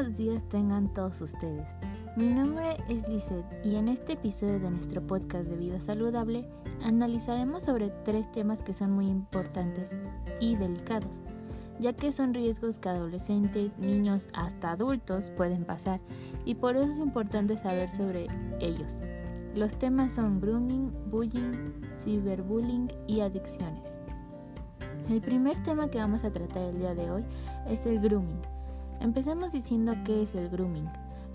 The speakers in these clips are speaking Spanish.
buenos días tengan todos ustedes. Mi nombre es Lizeth y en este episodio de nuestro podcast de vida saludable analizaremos sobre tres temas que son muy importantes y delicados, ya que son riesgos que adolescentes, niños hasta adultos pueden pasar y por eso es importante saber sobre ellos. Los temas son grooming, bullying, ciberbullying y adicciones. El primer tema que vamos a tratar el día de hoy es el grooming. Empecemos diciendo qué es el grooming.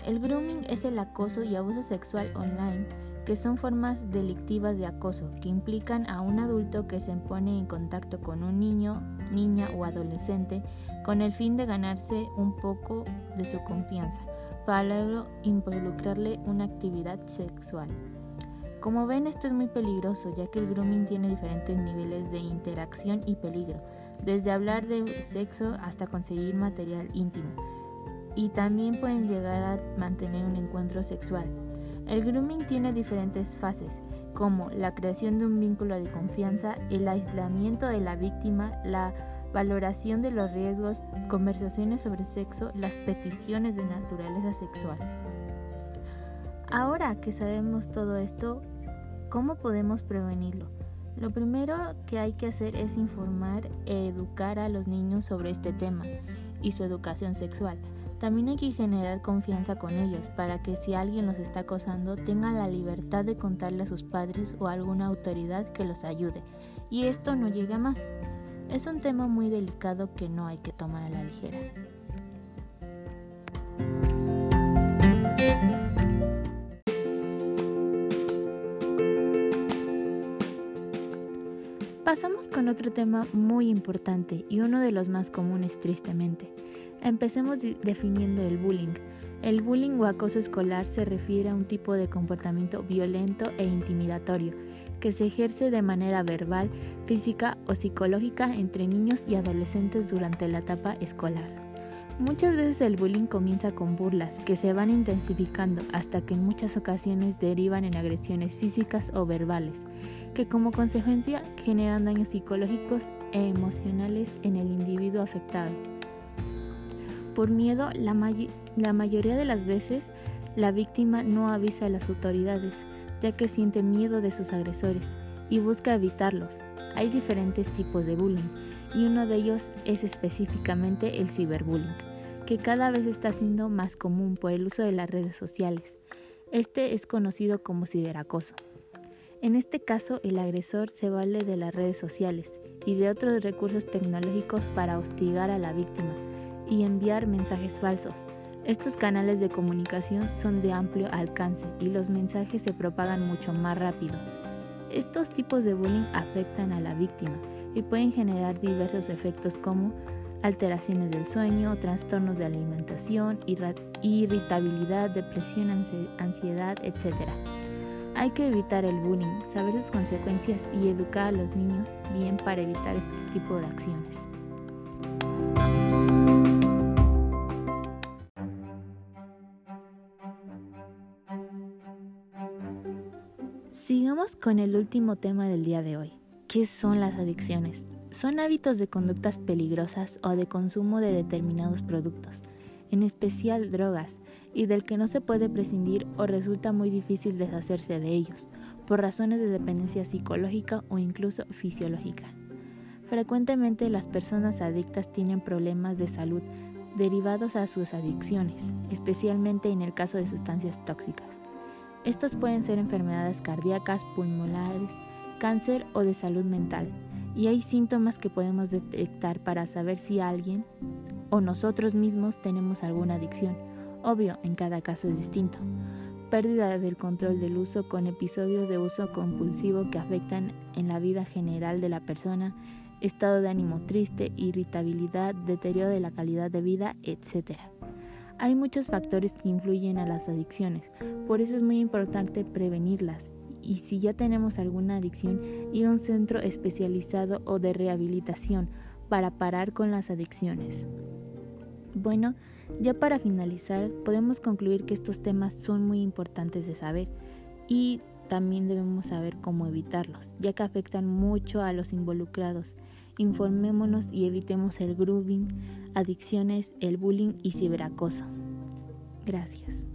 El grooming es el acoso y abuso sexual online, que son formas delictivas de acoso que implican a un adulto que se pone en contacto con un niño, niña o adolescente con el fin de ganarse un poco de su confianza, para luego involucrarle una actividad sexual. Como ven, esto es muy peligroso, ya que el grooming tiene diferentes niveles de interacción y peligro desde hablar de sexo hasta conseguir material íntimo. Y también pueden llegar a mantener un encuentro sexual. El grooming tiene diferentes fases, como la creación de un vínculo de confianza, el aislamiento de la víctima, la valoración de los riesgos, conversaciones sobre sexo, las peticiones de naturaleza sexual. Ahora que sabemos todo esto, ¿cómo podemos prevenirlo? Lo primero que hay que hacer es informar e educar a los niños sobre este tema y su educación sexual. También hay que generar confianza con ellos para que si alguien los está acosando tengan la libertad de contarle a sus padres o a alguna autoridad que los ayude y esto no llegue más. Es un tema muy delicado que no hay que tomar a la ligera. Pasamos con otro tema muy importante y uno de los más comunes tristemente. Empecemos definiendo el bullying. El bullying o acoso escolar se refiere a un tipo de comportamiento violento e intimidatorio que se ejerce de manera verbal, física o psicológica entre niños y adolescentes durante la etapa escolar. Muchas veces el bullying comienza con burlas que se van intensificando hasta que en muchas ocasiones derivan en agresiones físicas o verbales que como consecuencia generan daños psicológicos e emocionales en el individuo afectado. Por miedo, la, mayoría de las veces la víctima no avisa a las autoridades, ya que siente miedo de sus agresores y busca evitarlos. Hay diferentes tipos de bullying y uno de ellos es específicamente el ciberbullying, que cada vez está siendo más común por el uso de las redes sociales. Este es conocido como ciberacoso. En este caso, el agresor se vale de las redes sociales y de otros recursos tecnológicos para hostigar a la víctima y enviar mensajes falsos. Estos canales de comunicación son de amplio alcance y los mensajes se propagan mucho más rápido. Estos tipos de bullying afectan a la víctima y pueden generar diversos efectos como alteraciones del sueño, trastornos de alimentación, irritabilidad, depresión, ansiedad, etc. Hay que evitar el bullying, saber sus consecuencias y educar a los niños bien para evitar este tipo de acciones. Sigamos con el último tema del día de hoy. ¿Qué son las adicciones? Son hábitos de conductas peligrosas o de consumo de determinados productos, en especial drogas, y del que no se puede prescindir o resulta muy difícil deshacerse de ellos, por razones de dependencia psicológica o incluso fisiológica. Frecuentemente las personas adictas tienen problemas de salud derivados a sus adicciones, especialmente en el caso de sustancias tóxicas. Estas pueden ser enfermedades cardíacas, pulmonares, cáncer o de salud mental, y hay síntomas que podemos detectar para saber si alguien o nosotros mismos tenemos alguna adicción Obvio, en cada caso es distinto. Pérdida del control del uso con episodios de uso compulsivo que afectan en la vida general de la persona, estado de ánimo triste, irritabilidad, deterioro de la calidad de vida, etc. Hay muchos factores que influyen a las adicciones, por eso es muy importante prevenirlas y si ya tenemos alguna adicción, ir a un centro especializado o de rehabilitación para parar con las adicciones. Bueno, ya para finalizar, podemos concluir que estos temas son muy importantes de saber y también debemos saber cómo evitarlos, ya que afectan mucho a los involucrados. Informémonos y evitemos el grooming, adicciones, el bullying y ciberacoso. Gracias.